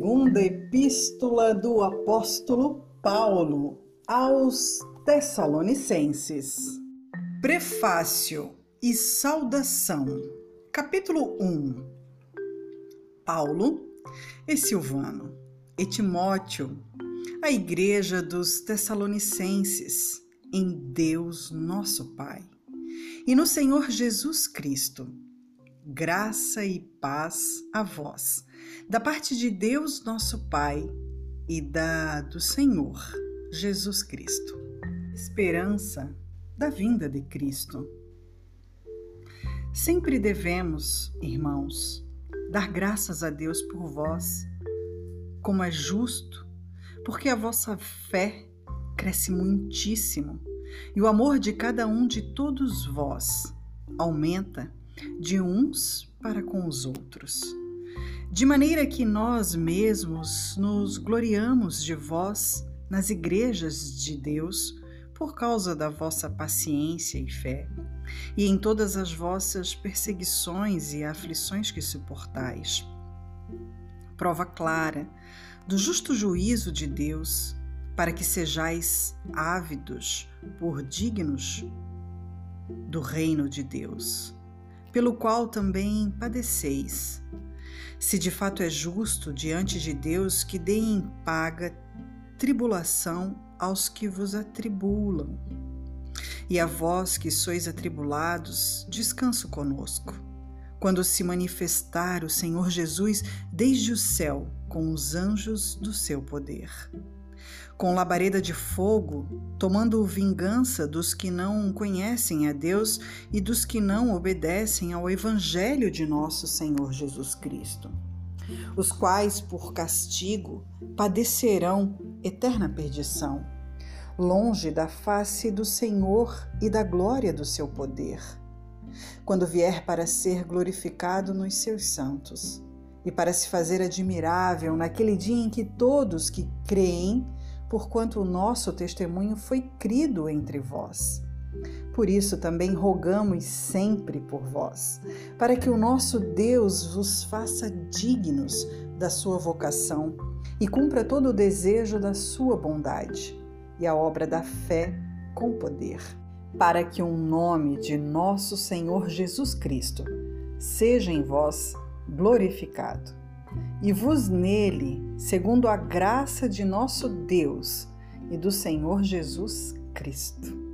Segunda Epístola do Apóstolo Paulo aos Tessalonicenses. Prefácio e saudação. Capítulo 1. Paulo e Silvano e Timóteo, a igreja dos Tessalonicenses, em Deus nosso Pai e no Senhor Jesus Cristo graça e paz a vós, da parte de Deus nosso Pai e da do Senhor Jesus Cristo. Esperança da vinda de Cristo. Sempre devemos, irmãos, dar graças a Deus por vós, como é justo, porque a vossa fé cresce muitíssimo e o amor de cada um de todos vós aumenta de uns para com os outros. De maneira que nós mesmos nos gloriamos de vós nas igrejas de Deus por causa da vossa paciência e fé, e em todas as vossas perseguições e aflições que suportais. Prova clara do justo juízo de Deus, para que sejais ávidos por dignos do reino de Deus pelo qual também padeceis. Se de fato é justo diante de Deus que deem paga tribulação aos que vos atribulam. E a vós que sois atribulados, descanso conosco. Quando se manifestar o Senhor Jesus desde o céu com os anjos do seu poder com labareda de fogo, tomando vingança dos que não conhecem a Deus e dos que não obedecem ao Evangelho de nosso Senhor Jesus Cristo, os quais, por castigo, padecerão eterna perdição, longe da face do Senhor e da glória do seu poder, quando vier para ser glorificado nos seus santos e para se fazer admirável naquele dia em que todos que creem porquanto o nosso testemunho foi crido entre vós. Por isso também rogamos sempre por vós, para que o nosso Deus vos faça dignos da sua vocação e cumpra todo o desejo da sua bondade e a obra da fé com poder, para que o nome de nosso Senhor Jesus Cristo seja em vós glorificado e vos nele, segundo a graça de nosso Deus e do Senhor Jesus Cristo.